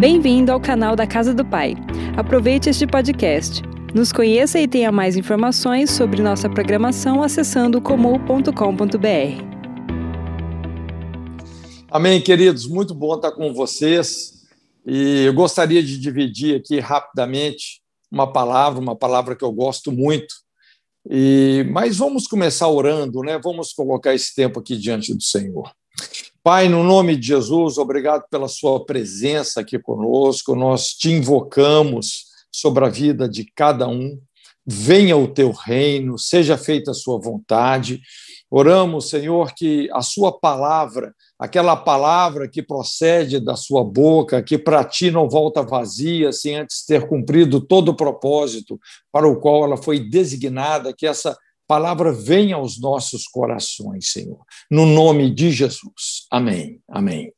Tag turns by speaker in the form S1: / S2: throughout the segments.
S1: Bem-vindo ao canal da Casa do Pai. Aproveite este podcast. Nos conheça e tenha mais informações sobre nossa programação acessando comum.com.br.
S2: Amém, queridos. Muito bom estar com vocês. E eu gostaria de dividir aqui rapidamente uma palavra, uma palavra que eu gosto muito. E mas vamos começar orando, né? Vamos colocar esse tempo aqui diante do Senhor. Pai, no nome de Jesus, obrigado pela Sua presença aqui conosco. Nós te invocamos sobre a vida de cada um. Venha o teu reino, seja feita a Sua vontade. Oramos, Senhor, que a Sua palavra, aquela palavra que procede da Sua boca, que para ti não volta vazia, sem antes ter cumprido todo o propósito para o qual ela foi designada, que essa venha aos nossos corações, Senhor, no nome de Jesus. Amém. Amém.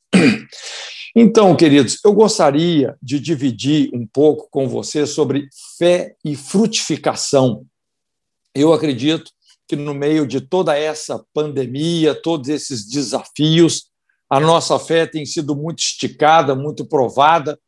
S2: Então, queridos, eu gostaria de dividir um pouco com você sobre fé e frutificação. Eu acredito que no meio de toda essa pandemia, todos esses desafios, a nossa fé tem sido muito esticada, muito provada,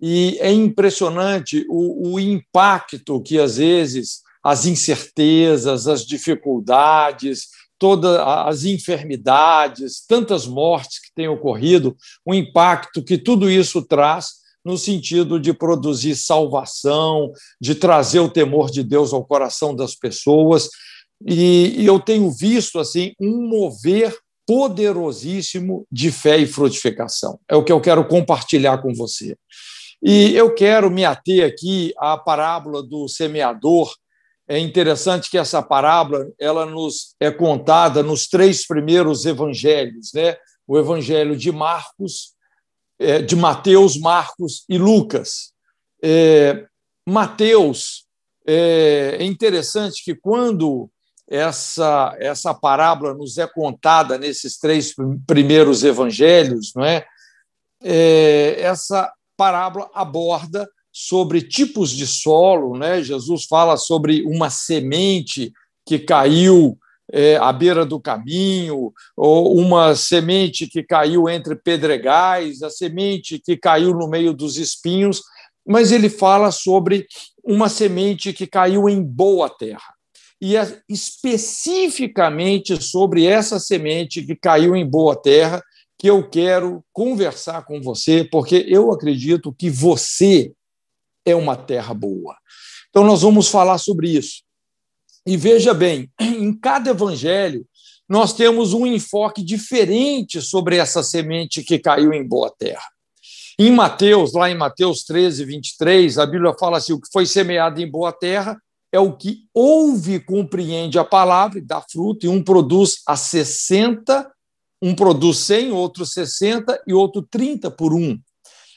S2: e é impressionante o, o impacto que às vezes as incertezas, as dificuldades, todas as enfermidades, tantas mortes que têm ocorrido, o impacto que tudo isso traz no sentido de produzir salvação, de trazer o temor de Deus ao coração das pessoas. E, eu tenho visto assim um mover poderosíssimo de fé e frutificação. É o que eu quero compartilhar com você. E eu quero me ater aqui à parábola do semeador, é interessante que essa parábola ela nos é contada nos três primeiros evangelhos, né? O evangelho de Marcos, é, de Mateus, Marcos e Lucas. É, Mateus é, é interessante que quando essa essa parábola nos é contada nesses três primeiros evangelhos, não é? é essa parábola aborda sobre tipos de solo, né? Jesus fala sobre uma semente que caiu é, à beira do caminho, ou uma semente que caiu entre pedregais, a semente que caiu no meio dos espinhos, mas ele fala sobre uma semente que caiu em boa terra. E é especificamente sobre essa semente que caiu em boa terra que eu quero conversar com você, porque eu acredito que você é uma terra boa. Então, nós vamos falar sobre isso. E veja bem, em cada evangelho, nós temos um enfoque diferente sobre essa semente que caiu em boa terra. Em Mateus, lá em Mateus 13, 23, a Bíblia fala assim: o que foi semeado em boa terra é o que ouve e compreende a palavra dá fruto, e um produz a 60, um produz 100, outro 60 e outro 30 por um.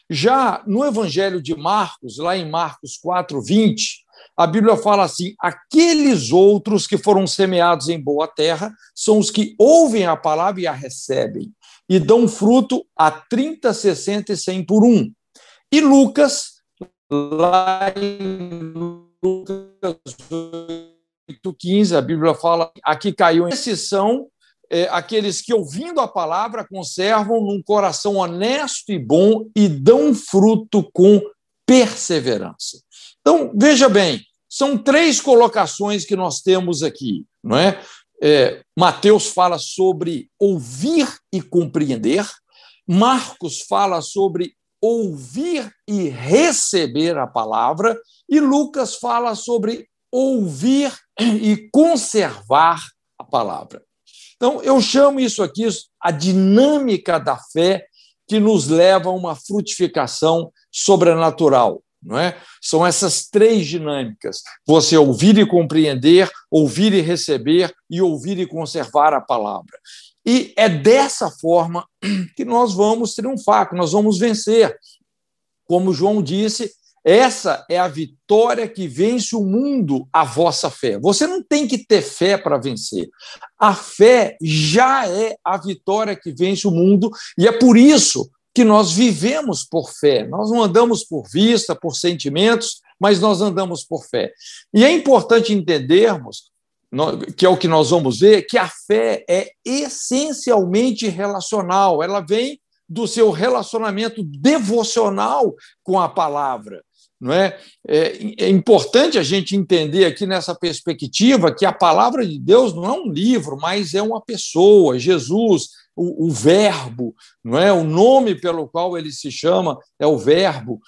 S2: Já no Evangelho de Marcos, lá em Marcos 4, 20, a Bíblia fala assim: aqueles outros que foram semeados em boa terra são os que ouvem a palavra e a recebem, e dão fruto a 30, 60 e 100 por um. E Lucas, lá em Lucas 8, 15, a Bíblia fala: aqui caiu. Esses são é, aqueles que, ouvindo a palavra, conservam num coração honesto e bom e dão fruto com perseverança. Então, veja bem, são três colocações que nós temos aqui, não é? é Mateus fala sobre ouvir e compreender, Marcos fala sobre ouvir e receber a palavra, e Lucas fala sobre ouvir e conservar a palavra. Então, eu chamo isso aqui a dinâmica da fé que nos leva a uma frutificação sobrenatural. Não é? São essas três dinâmicas: você ouvir e compreender, ouvir e receber e ouvir e conservar a palavra. E é dessa forma que nós vamos triunfar, que nós vamos vencer. Como João disse, essa é a vitória que vence o mundo, a vossa fé. Você não tem que ter fé para vencer. A fé já é a vitória que vence o mundo, e é por isso que nós vivemos por fé. Nós não andamos por vista, por sentimentos, mas nós andamos por fé. E é importante entendermos, que é o que nós vamos ver, que a fé é essencialmente relacional. Ela vem do seu relacionamento devocional com a palavra. Não é? é? é importante a gente entender aqui nessa perspectiva que a palavra de Deus não é um livro, mas é uma pessoa, Jesus, o, o, verbo, não é? O nome pelo qual ele se chama é o verbo.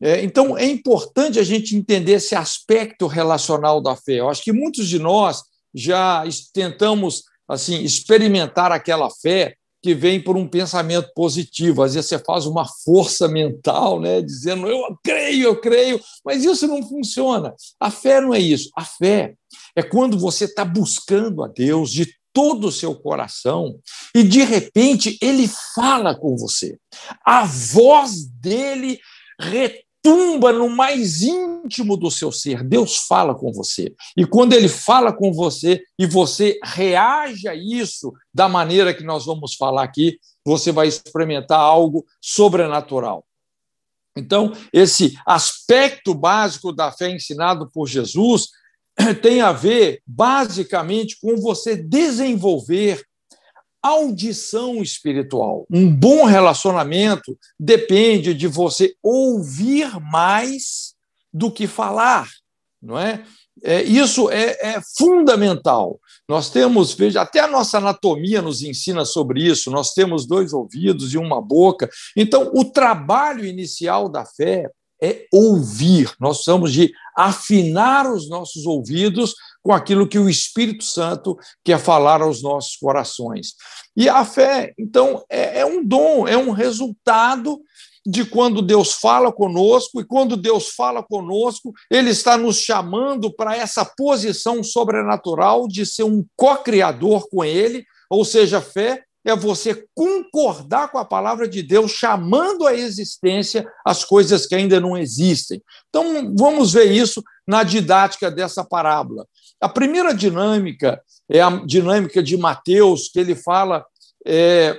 S2: É, então é importante a gente entender esse aspecto relacional da fé. Eu acho que muitos de nós já tentamos assim experimentar aquela fé que vem por um pensamento positivo. Às vezes você faz uma força mental, né, dizendo eu creio, eu creio, mas isso não funciona. A fé não é isso. A fé é quando você está buscando a Deus de todo o seu coração e de repente ele fala com você. A voz dele retorna tumba no mais íntimo do seu ser. Deus fala com você. E quando ele fala com você e você reage a isso da maneira que nós vamos falar aqui, você vai experimentar algo sobrenatural. Então, esse aspecto básico da fé ensinado por Jesus tem a ver, basicamente, com você desenvolver audição espiritual. Um bom relacionamento depende de você ouvir mais do que falar, não é? é isso é, é, fundamental. Nós temos, veja, até a nossa anatomia nos ensina sobre isso. Nós temos dois ouvidos e uma boca. Então, o trabalho inicial da fé é ouvir. Nós precisamos de afinar os nossos ouvidos com aquilo que o Espírito Santo quer falar aos nossos corações. E a fé, então, é, é um dom, é um resultado de quando Deus fala conosco, e quando Deus fala conosco, Ele está nos chamando para essa posição sobrenatural de ser um co-criador com Ele, ou seja, fé é você concordar com a palavra de Deus, chamando à existência as coisas que ainda não existem. Então, vamos ver isso na didática dessa parábola. A primeira dinâmica é a dinâmica de Mateus, que ele fala é,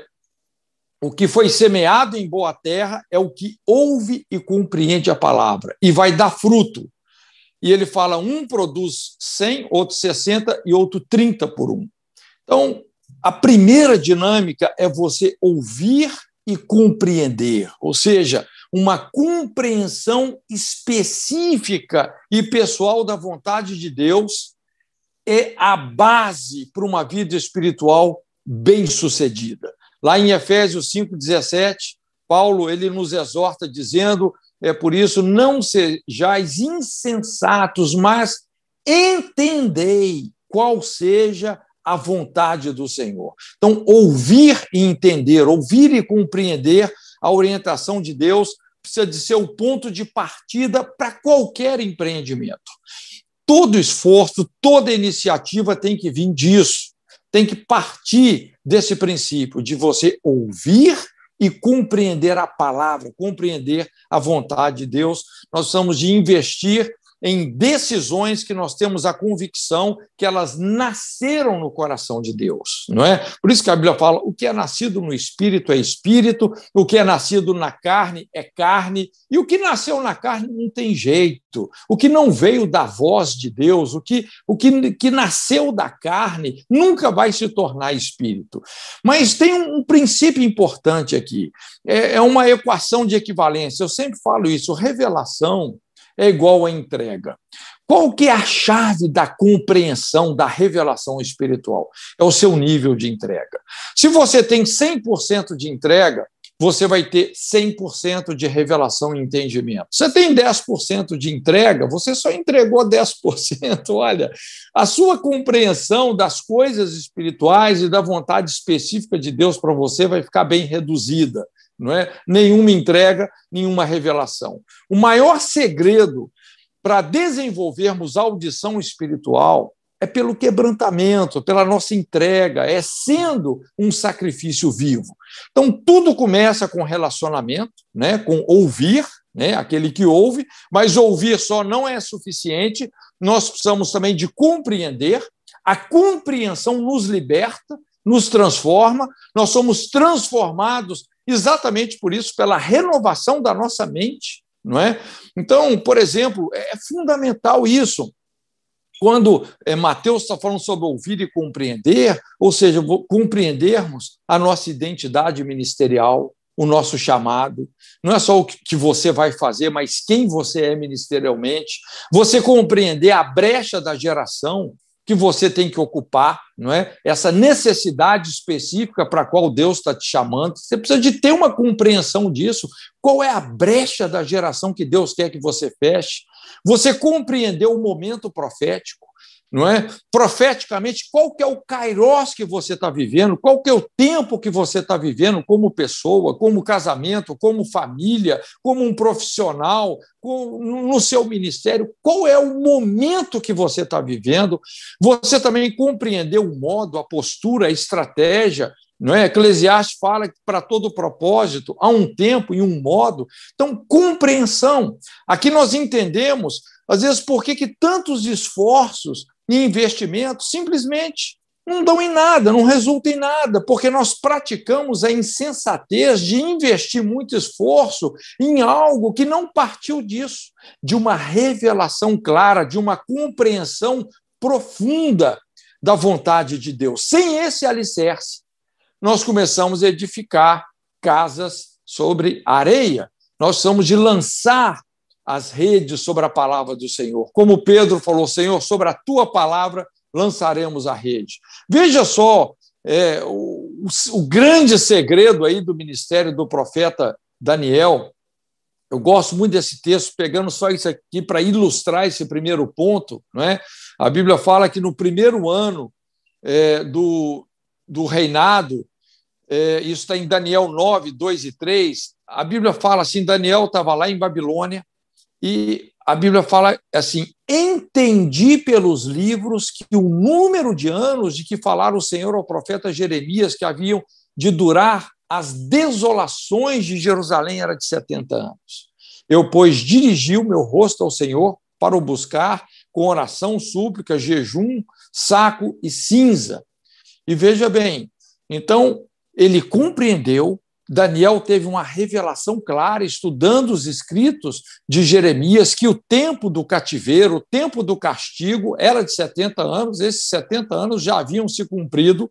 S2: o que foi semeado em boa terra é o que ouve e compreende a palavra, e vai dar fruto. E ele fala: um produz 100, outro 60 e outro 30 por um. Então, a primeira dinâmica é você ouvir e compreender, ou seja, uma compreensão específica e pessoal da vontade de Deus é a base para uma vida espiritual bem-sucedida. Lá em Efésios 5:17, Paulo ele nos exorta dizendo: é por isso não sejais insensatos, mas entendei qual seja a vontade do Senhor. Então, ouvir e entender, ouvir e compreender a orientação de Deus precisa de ser o ponto de partida para qualquer empreendimento. Todo esforço, toda iniciativa tem que vir disso, tem que partir desse princípio de você ouvir e compreender a palavra, compreender a vontade de Deus. Nós precisamos de investir em decisões que nós temos a convicção que elas nasceram no coração de Deus, não é? Por isso que a Bíblia fala: o que é nascido no espírito é espírito, o que é nascido na carne é carne, e o que nasceu na carne não tem jeito. O que não veio da voz de Deus, o que o que, que nasceu da carne, nunca vai se tornar espírito. Mas tem um, um princípio importante aqui. É, é uma equação de equivalência. Eu sempre falo isso. Revelação é igual a entrega. Qual que é a chave da compreensão, da revelação espiritual? É o seu nível de entrega. Se você tem 100% de entrega, você vai ter 100% de revelação e entendimento. Você tem 10% de entrega, você só entregou 10%. Olha, a sua compreensão das coisas espirituais e da vontade específica de Deus para você vai ficar bem reduzida não é? Nenhuma entrega, nenhuma revelação. O maior segredo para desenvolvermos audição espiritual é pelo quebrantamento, pela nossa entrega, é sendo um sacrifício vivo. Então, tudo começa com relacionamento, né, com ouvir, né, aquele que ouve, mas ouvir só não é suficiente, nós precisamos também de compreender, a compreensão nos liberta, nos transforma, nós somos transformados exatamente por isso, pela renovação da nossa mente, não é? Então, por exemplo, é fundamental isso. Quando é, Mateus está falando sobre ouvir e compreender, ou seja, compreendermos a nossa identidade ministerial, o nosso chamado, não é só o que você vai fazer, mas quem você é ministerialmente, você compreender a brecha da geração que você tem que ocupar, não é? Essa necessidade específica para a qual Deus está te chamando. Você precisa de ter uma compreensão disso. Qual é a brecha da geração que Deus quer que você feche? Você compreendeu o momento profético não é? Profeticamente, qual que é o kairos que você está vivendo, qual que é o tempo que você está vivendo como pessoa, como casamento, como família, como um profissional, no seu ministério, qual é o momento que você está vivendo. Você também compreendeu o modo, a postura, a estratégia, não é? Eclesiastes fala que para todo propósito há um tempo e um modo. Então, compreensão. Aqui nós entendemos, às vezes, por que, que tantos esforços e investimentos simplesmente não dão em nada, não resultam em nada, porque nós praticamos a insensatez de investir muito esforço em algo que não partiu disso, de uma revelação clara, de uma compreensão profunda da vontade de Deus. Sem esse alicerce, nós começamos a edificar casas sobre areia. Nós somos de lançar as redes sobre a palavra do Senhor. Como Pedro falou, Senhor, sobre a tua palavra lançaremos a rede. Veja só é, o, o grande segredo aí do ministério do profeta Daniel. Eu gosto muito desse texto, pegando só isso aqui para ilustrar esse primeiro ponto. Não é? A Bíblia fala que no primeiro ano é, do, do reinado, é, isso está em Daniel 9, 2 e 3. A Bíblia fala assim: Daniel estava lá em Babilônia, e a Bíblia fala assim: entendi pelos livros que o número de anos de que falara o Senhor ao profeta Jeremias, que haviam de durar as desolações de Jerusalém, era de 70 anos. Eu, pois, dirigi o meu rosto ao Senhor para o buscar com oração, súplica, jejum, saco e cinza. E veja bem, então ele compreendeu Daniel teve uma revelação clara, estudando os escritos de Jeremias, que o tempo do cativeiro, o tempo do castigo, era de 70 anos, esses 70 anos já haviam se cumprido,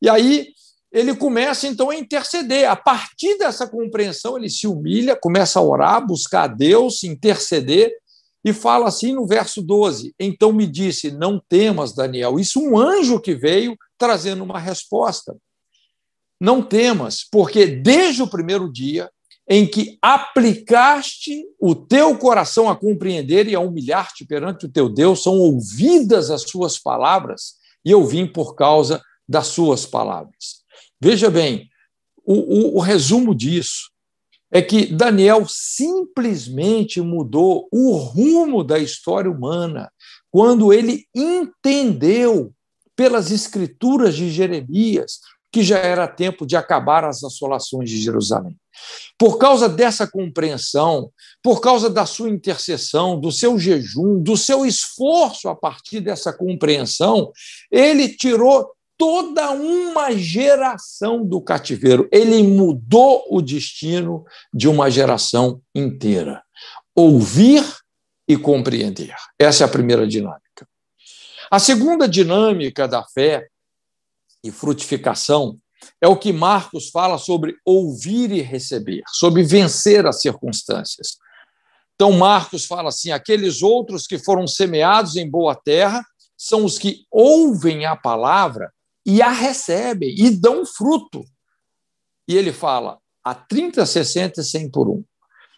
S2: e aí ele começa então a interceder. A partir dessa compreensão, ele se humilha, começa a orar, buscar a Deus, interceder, e fala assim no verso 12: Então me disse, não temas, Daniel. Isso um anjo que veio trazendo uma resposta. Não temas, porque desde o primeiro dia em que aplicaste o teu coração a compreender e a humilhar-te perante o teu Deus, são ouvidas as suas palavras, e eu vim por causa das suas palavras. Veja bem, o, o, o resumo disso é que Daniel simplesmente mudou o rumo da história humana quando ele entendeu pelas escrituras de Jeremias que já era tempo de acabar as assolações de Jerusalém. Por causa dessa compreensão, por causa da sua intercessão, do seu jejum, do seu esforço a partir dessa compreensão, ele tirou toda uma geração do cativeiro. Ele mudou o destino de uma geração inteira. Ouvir e compreender. Essa é a primeira dinâmica. A segunda dinâmica da fé e frutificação é o que Marcos fala sobre ouvir e receber, sobre vencer as circunstâncias. Então, Marcos fala assim: aqueles outros que foram semeados em boa terra são os que ouvem a palavra e a recebem e dão fruto. E ele fala a 30, 60 e 100 por um.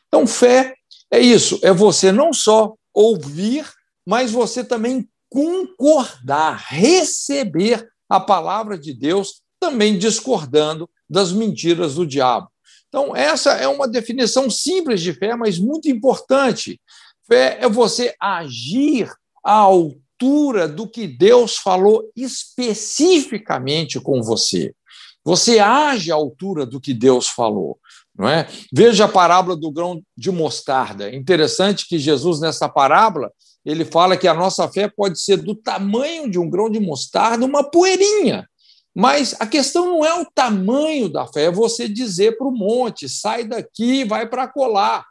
S2: Então, fé é isso: é você não só ouvir, mas você também concordar, receber a palavra de Deus, também discordando das mentiras do diabo. Então, essa é uma definição simples de fé, mas muito importante. Fé é você agir à altura do que Deus falou especificamente com você. Você age à altura do que Deus falou. Não é? Veja a parábola do grão de mostarda. Interessante que Jesus, nessa parábola, ele fala que a nossa fé pode ser do tamanho de um grão de mostarda, uma poeirinha. Mas a questão não é o tamanho da fé, é você dizer para o monte, sai daqui, vai para colar.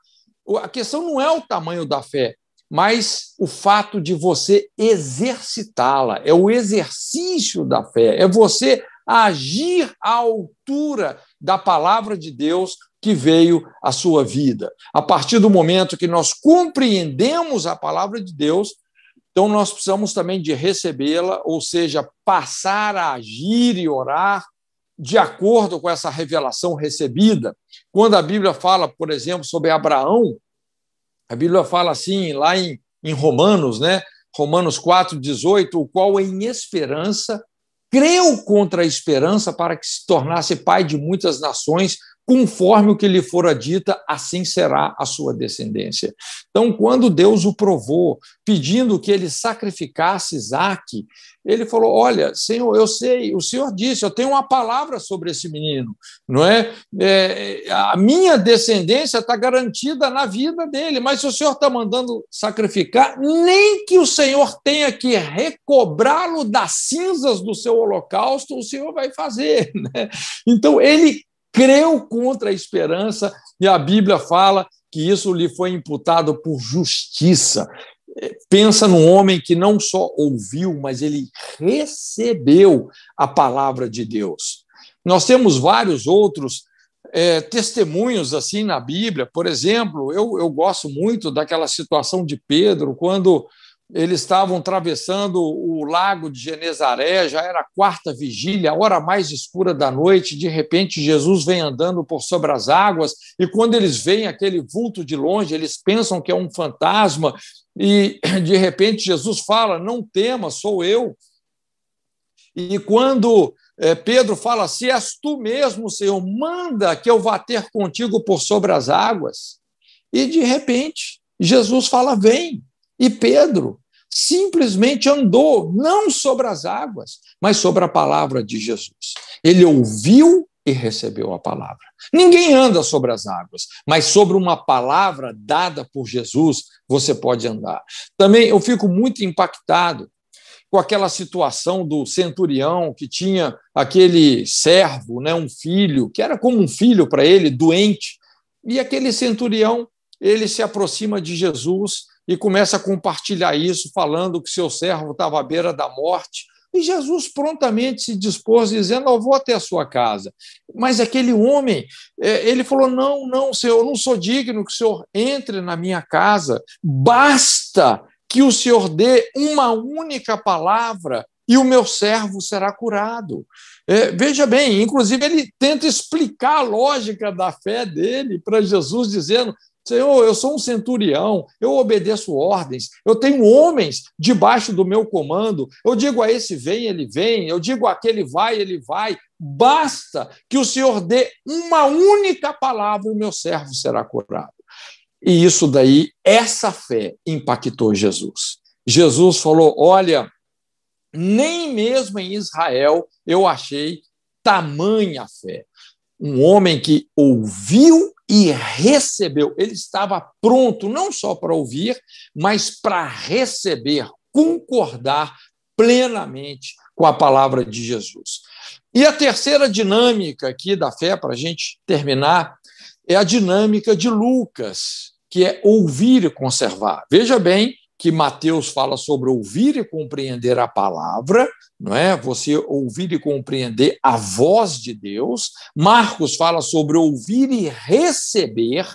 S2: A questão não é o tamanho da fé, mas o fato de você exercitá-la, é o exercício da fé, é você agir à altura da palavra de Deus que veio à sua vida. A partir do momento que nós compreendemos a palavra de Deus, então nós precisamos também de recebê-la, ou seja, passar a agir e orar de acordo com essa revelação recebida. Quando a Bíblia fala, por exemplo, sobre Abraão, a Bíblia fala assim, lá em, em Romanos, né? Romanos 4, 18, o qual em esperança creu contra a esperança para que se tornasse pai de muitas nações, conforme o que lhe fora dita, assim será a sua descendência. Então, quando Deus o provou, pedindo que ele sacrificasse Isaac, ele falou: Olha, Senhor, eu sei, o Senhor disse, eu tenho uma palavra sobre esse menino, não é? é a minha descendência está garantida na vida dele, mas se o Senhor está mandando sacrificar, nem que o Senhor tenha que recobrá-lo das cinzas do seu holocausto, o Senhor vai fazer. Né? Então, ele creu contra a esperança, e a Bíblia fala que isso lhe foi imputado por justiça. Pensa num homem que não só ouviu, mas ele recebeu a palavra de Deus. Nós temos vários outros é, testemunhos assim na Bíblia. Por exemplo, eu, eu gosto muito daquela situação de Pedro, quando eles estavam atravessando o lago de Genezaré, já era a quarta vigília, a hora mais escura da noite. De repente, Jesus vem andando por sobre as águas, e quando eles veem aquele vulto de longe, eles pensam que é um fantasma, e de repente Jesus fala: Não tema, sou eu. E quando é, Pedro fala: Se és tu mesmo, Senhor, manda que eu vá ter contigo por sobre as águas. E de repente, Jesus fala: Vem. E Pedro simplesmente andou, não sobre as águas, mas sobre a palavra de Jesus. Ele ouviu e recebeu a palavra. Ninguém anda sobre as águas, mas sobre uma palavra dada por Jesus, você pode andar. Também eu fico muito impactado com aquela situação do centurião que tinha aquele servo, né, um filho, que era como um filho para ele, doente, e aquele centurião, ele se aproxima de Jesus e começa a compartilhar isso, falando que seu servo estava à beira da morte. E Jesus prontamente se dispôs, dizendo: Eu vou até a sua casa. Mas aquele homem, é, ele falou: Não, não, Senhor, eu não sou digno que o Senhor entre na minha casa. Basta que o Senhor dê uma única palavra e o meu servo será curado. É, veja bem, inclusive ele tenta explicar a lógica da fé dele para Jesus, dizendo: Senhor, eu sou um centurião, eu obedeço ordens, eu tenho homens debaixo do meu comando. Eu digo a esse vem, ele vem, eu digo aquele vai, ele vai. Basta que o Senhor dê uma única palavra, o meu servo será curado. E isso daí, essa fé impactou Jesus. Jesus falou: Olha, nem mesmo em Israel eu achei tamanha fé. Um homem que ouviu e recebeu. Ele estava pronto não só para ouvir, mas para receber, concordar plenamente com a palavra de Jesus. E a terceira dinâmica aqui da fé, para a gente terminar, é a dinâmica de Lucas, que é ouvir e conservar. Veja bem que Mateus fala sobre ouvir e compreender a palavra, não é? Você ouvir e compreender a voz de Deus. Marcos fala sobre ouvir e receber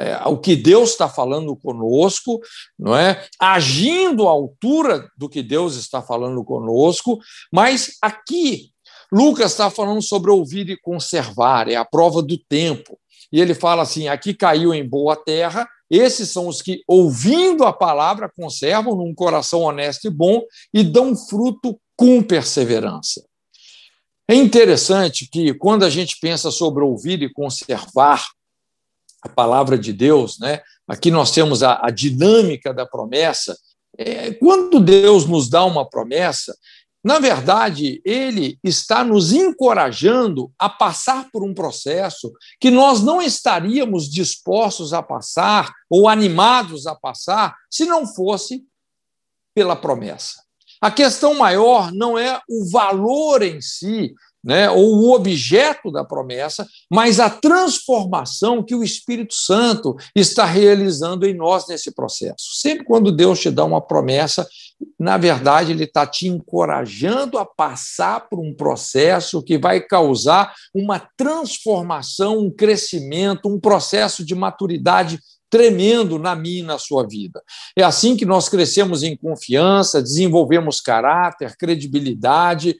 S2: é, o que Deus está falando conosco, não é? Agindo à altura do que Deus está falando conosco, mas aqui Lucas está falando sobre ouvir e conservar, é a prova do tempo. E ele fala assim: aqui caiu em boa terra, esses são os que, ouvindo a palavra, conservam num coração honesto e bom e dão fruto com perseverança. É interessante que, quando a gente pensa sobre ouvir e conservar a palavra de Deus, né, aqui nós temos a, a dinâmica da promessa. É, quando Deus nos dá uma promessa, na verdade, ele está nos encorajando a passar por um processo que nós não estaríamos dispostos a passar ou animados a passar se não fosse pela promessa. A questão maior não é o valor em si né, ou o objeto da promessa, mas a transformação que o Espírito Santo está realizando em nós nesse processo. Sempre quando Deus te dá uma promessa, na verdade, Ele está te encorajando a passar por um processo que vai causar uma transformação, um crescimento, um processo de maturidade tremendo na minha e na sua vida. É assim que nós crescemos em confiança, desenvolvemos caráter, credibilidade.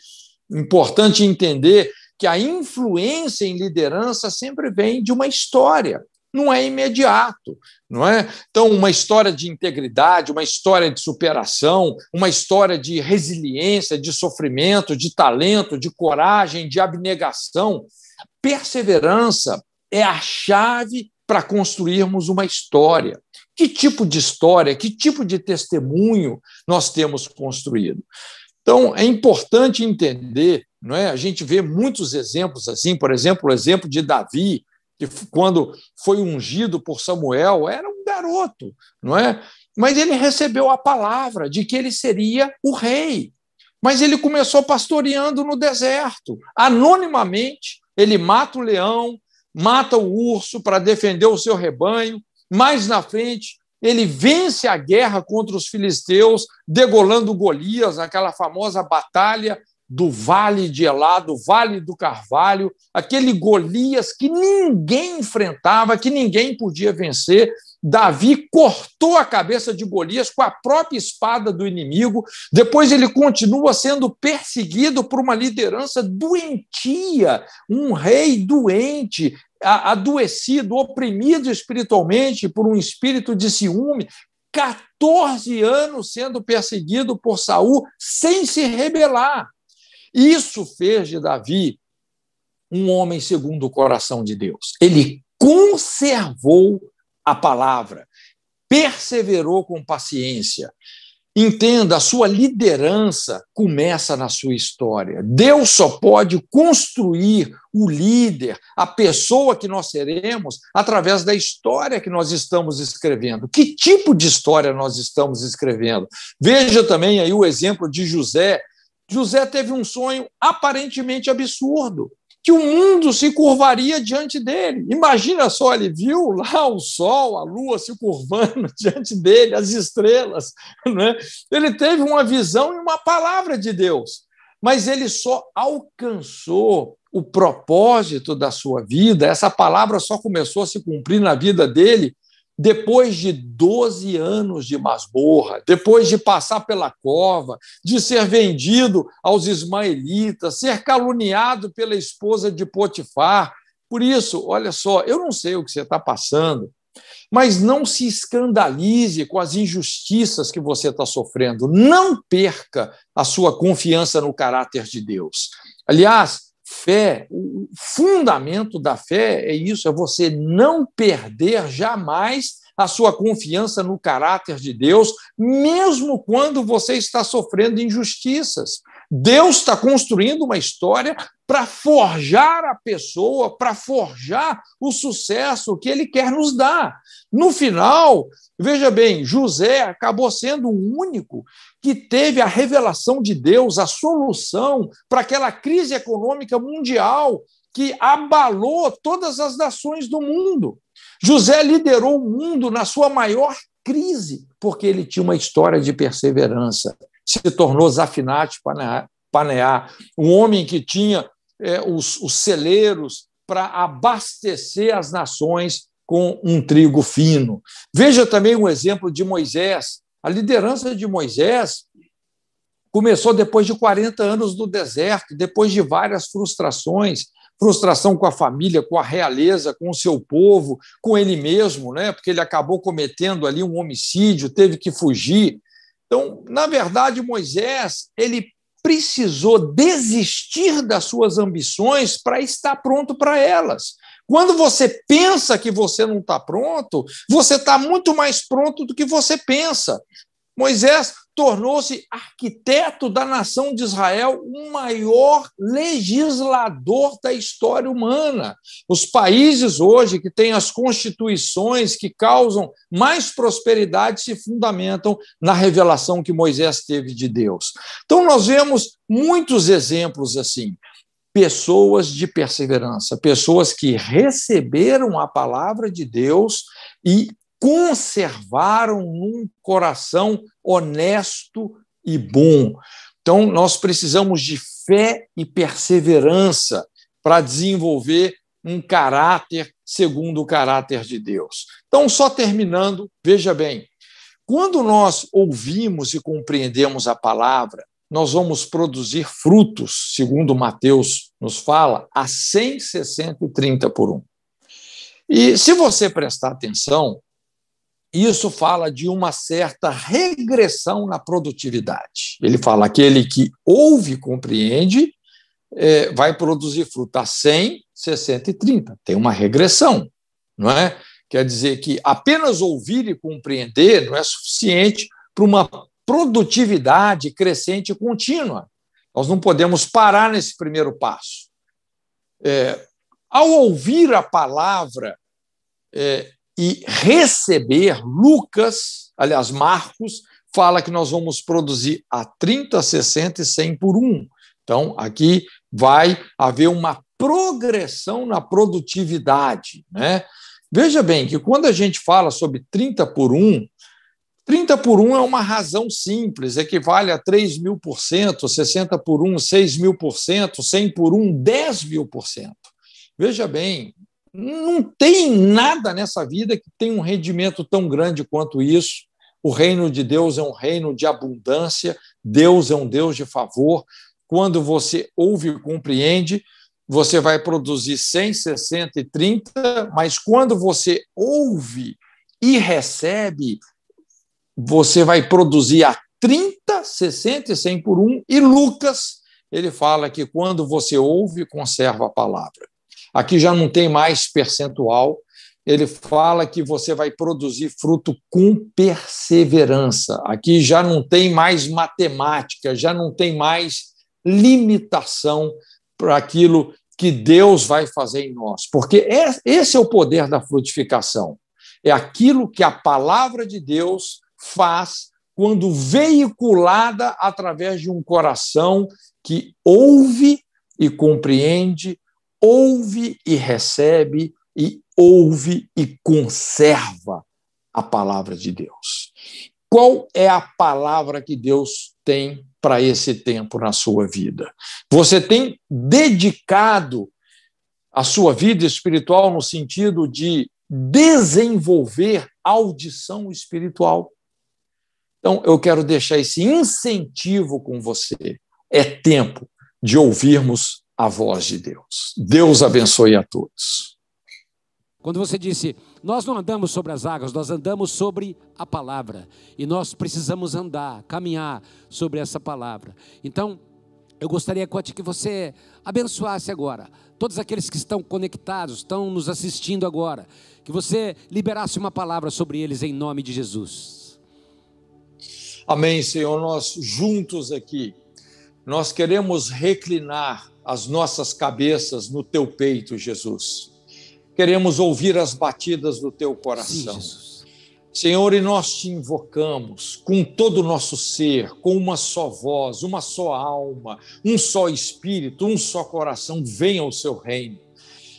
S2: Importante entender que a influência em liderança sempre vem de uma história, não é imediato, não é? Então, uma história de integridade, uma história de superação, uma história de resiliência, de sofrimento, de talento, de coragem, de abnegação. Perseverança é a chave para construirmos uma história. Que tipo de história, que tipo de testemunho nós temos construído? Então, é importante entender, não é? A gente vê muitos exemplos assim, por exemplo, o exemplo de Davi, que quando foi ungido por Samuel, era um garoto, não é? Mas ele recebeu a palavra de que ele seria o rei. Mas ele começou pastoreando no deserto, anonimamente, ele mata o leão, mata o urso para defender o seu rebanho. Mais na frente, ele vence a guerra contra os filisteus, degolando Golias, aquela famosa batalha do Vale de Elá, do Vale do Carvalho, aquele Golias que ninguém enfrentava, que ninguém podia vencer. Davi cortou a cabeça de Golias com a própria espada do inimigo. Depois ele continua sendo perseguido por uma liderança doentia, um rei doente, adoecido, oprimido espiritualmente por um espírito de ciúme, 14 anos sendo perseguido por Saul sem se rebelar. Isso fez de Davi um homem segundo o coração de Deus. Ele conservou a palavra, perseverou com paciência, Entenda, a sua liderança começa na sua história. Deus só pode construir o líder, a pessoa que nós seremos, através da história que nós estamos escrevendo. Que tipo de história nós estamos escrevendo? Veja também aí o exemplo de José. José teve um sonho aparentemente absurdo que o mundo se curvaria diante dele. Imagina só, ele viu lá o sol, a lua se curvando diante dele, as estrelas. Né? Ele teve uma visão e uma palavra de Deus, mas ele só alcançou o propósito da sua vida, essa palavra só começou a se cumprir na vida dele depois de 12 anos de masmorra, depois de passar pela cova, de ser vendido aos ismaelitas, ser caluniado pela esposa de Potifar. Por isso, olha só, eu não sei o que você está passando, mas não se escandalize com as injustiças que você está sofrendo. Não perca a sua confiança no caráter de Deus. Aliás, fé, o fundamento da fé é isso, é você não perder jamais a sua confiança no caráter de Deus, mesmo quando você está sofrendo injustiças. Deus está construindo uma história para forjar a pessoa, para forjar o sucesso que ele quer nos dar. No final, veja bem, José acabou sendo o único que teve a revelação de Deus, a solução para aquela crise econômica mundial que abalou todas as nações do mundo. José liderou o mundo na sua maior crise, porque ele tinha uma história de perseverança. Se tornou Zafinate Paneá, um homem que tinha é, os, os celeiros para abastecer as nações com um trigo fino. Veja também um exemplo de Moisés, a liderança de Moisés começou depois de 40 anos do deserto, depois de várias frustrações, frustração com a família, com a realeza, com o seu povo, com ele mesmo, né? Porque ele acabou cometendo ali um homicídio, teve que fugir. Então, na verdade, Moisés, ele precisou desistir das suas ambições para estar pronto para elas. Quando você pensa que você não está pronto, você está muito mais pronto do que você pensa. Moisés tornou-se arquiteto da nação de Israel, o maior legislador da história humana. Os países hoje que têm as constituições que causam mais prosperidade se fundamentam na revelação que Moisés teve de Deus. Então, nós vemos muitos exemplos assim pessoas de perseverança, pessoas que receberam a palavra de Deus e conservaram num coração honesto e bom. Então, nós precisamos de fé e perseverança para desenvolver um caráter segundo o caráter de Deus. Então, só terminando, veja bem, quando nós ouvimos e compreendemos a palavra, nós vamos produzir frutos, segundo Mateus nos fala, a 100, 60 e 30 por um. E se você prestar atenção, isso fala de uma certa regressão na produtividade. Ele fala aquele que ouve e compreende é, vai produzir fruto a 100, 60 e 30. Tem uma regressão, não é? Quer dizer que apenas ouvir e compreender não é suficiente para uma produtividade crescente e contínua. Nós não podemos parar nesse primeiro passo. É, ao ouvir a palavra é, e receber, Lucas, aliás, Marcos, fala que nós vamos produzir a 30, 60 e 100 por um. Então, aqui vai haver uma progressão na produtividade. Né? Veja bem que quando a gente fala sobre 30 por 1, 30 por 1 é uma razão simples, equivale a 3 mil por cento, 60 por 1, 6 mil por cento, 100 por 1, 10 mil por cento. Veja bem, não tem nada nessa vida que tenha um rendimento tão grande quanto isso. O reino de Deus é um reino de abundância, Deus é um Deus de favor. Quando você ouve e compreende, você vai produzir 100, 60 e 30, mas quando você ouve e recebe, você vai produzir a 30, 60 e 100 por um. E Lucas, ele fala que quando você ouve, conserva a palavra. Aqui já não tem mais percentual, ele fala que você vai produzir fruto com perseverança. Aqui já não tem mais matemática, já não tem mais limitação para aquilo que Deus vai fazer em nós, porque é, esse é o poder da frutificação. É aquilo que a palavra de Deus faz quando veiculada através de um coração que ouve e compreende, ouve e recebe e ouve e conserva a palavra de Deus. Qual é a palavra que Deus tem para esse tempo na sua vida? Você tem dedicado a sua vida espiritual no sentido de desenvolver audição espiritual? Então, eu quero deixar esse incentivo com você. É tempo de ouvirmos a voz de Deus. Deus abençoe a todos.
S3: Quando você disse, nós não andamos sobre as águas, nós andamos sobre a palavra. E nós precisamos andar, caminhar sobre essa palavra. Então, eu gostaria que você abençoasse agora todos aqueles que estão conectados, estão nos assistindo agora, que você liberasse uma palavra sobre eles em nome de Jesus.
S2: Amém, Senhor. Nós juntos aqui, nós queremos reclinar as nossas cabeças no teu peito, Jesus. Queremos ouvir as batidas do teu coração. Sim, Senhor, e nós te invocamos com todo o nosso ser, com uma só voz, uma só alma, um só espírito, um só coração. Venha o seu reino,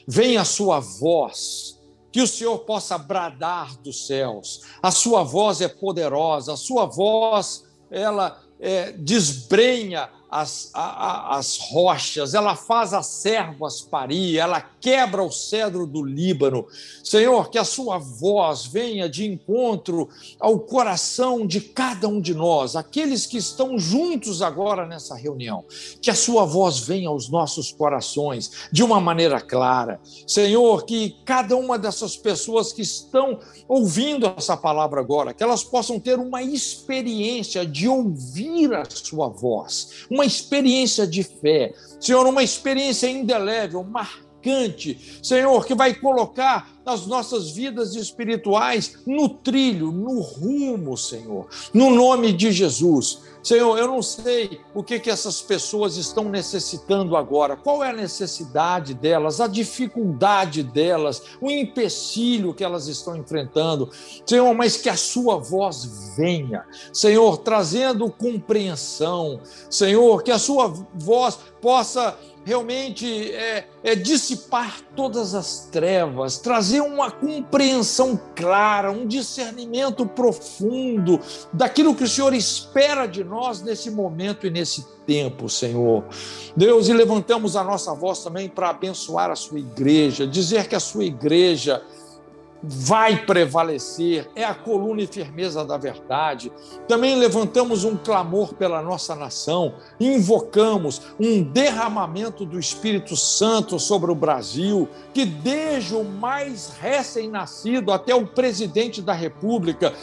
S2: venha a sua voz, que o Senhor possa bradar dos céus. A sua voz é poderosa, a sua voz, ela é, desbrenha as, a, as rochas, ela faz as servas parir, ela quebra o cedro do Líbano. Senhor, que a sua voz venha de encontro ao coração de cada um de nós, aqueles que estão juntos agora nessa reunião. Que a sua voz venha aos nossos corações de uma maneira clara. Senhor, que cada uma dessas pessoas que estão ouvindo essa palavra agora, que elas possam ter uma experiência de ouvir a sua voz, uma experiência de fé, Senhor, uma experiência indelével, marcante, Senhor, que vai colocar as nossas vidas espirituais no trilho, no rumo, Senhor, no nome de Jesus. Senhor, eu não sei o que, que essas pessoas estão necessitando agora, qual é a necessidade delas, a dificuldade delas, o empecilho que elas estão enfrentando, Senhor, mas que a sua voz venha, Senhor, trazendo compreensão, Senhor, que a sua voz possa realmente é, é, dissipar todas as trevas, trazer uma compreensão clara, um discernimento profundo daquilo que o Senhor espera de nós nesse momento e nesse tempo, Senhor. Deus, e levantamos a nossa voz também para abençoar a sua igreja, dizer que a sua igreja vai prevalecer, é a coluna e firmeza da verdade. Também levantamos um clamor pela nossa nação, invocamos um derramamento do Espírito Santo sobre o Brasil, que desde o mais recém-nascido até o presidente da República,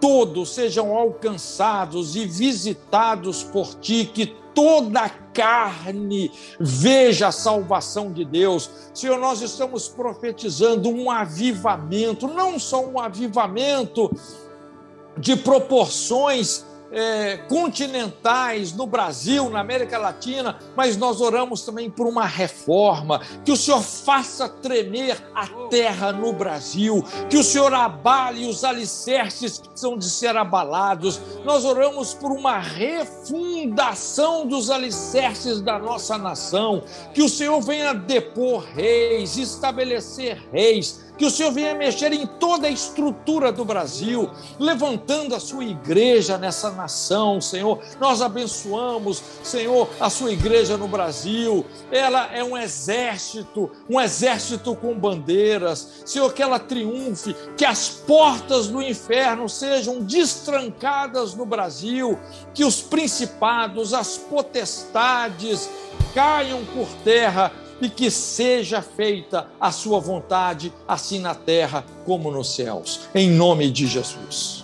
S2: todos sejam alcançados e visitados por ti, que toda a carne veja a salvação de Deus. Senhor, nós estamos profetizando um avivamento, não só um avivamento de proporções é, continentais no Brasil, na América Latina, mas nós oramos também por uma reforma, que o Senhor faça tremer a terra no Brasil, que o Senhor abale os alicerces que são de ser abalados. Nós oramos por uma refundação dos alicerces da nossa nação, que o Senhor venha depor reis, estabelecer reis que o Senhor venha mexer em toda a estrutura do Brasil, levantando a sua igreja nessa nação, Senhor. Nós abençoamos, Senhor, a sua igreja no Brasil. Ela é um exército, um exército com bandeiras. Senhor, que ela triunfe, que as portas do inferno sejam destrancadas no Brasil, que os principados, as potestades caiam por terra e que seja feita a sua vontade, assim na terra como nos céus. Em nome de Jesus.